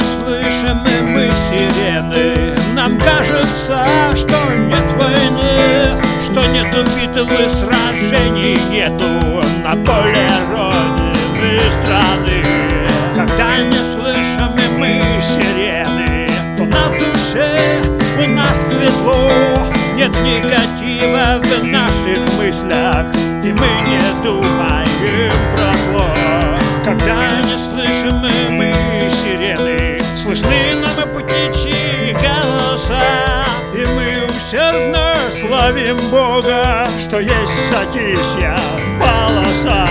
слышим и мы сирены. Нам кажется, что нет войны Что нету битвы, сражений нету. На поле родины страны. Когда не слышим и мы сирены То на душе у нас светло. Нет негатива в наших мыслях И мы не думаем про зло. Когда не слышим и мы сирены Слышны нам и путничьи голоса И мы усердно славим Бога Что есть затишья полоса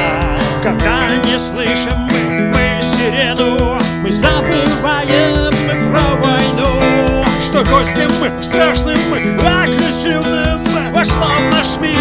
Когда не слышим мы, мы сирену Мы забываем мы про войну. Что гостем мы страшным, мы агрессивным Вошло в наш мир,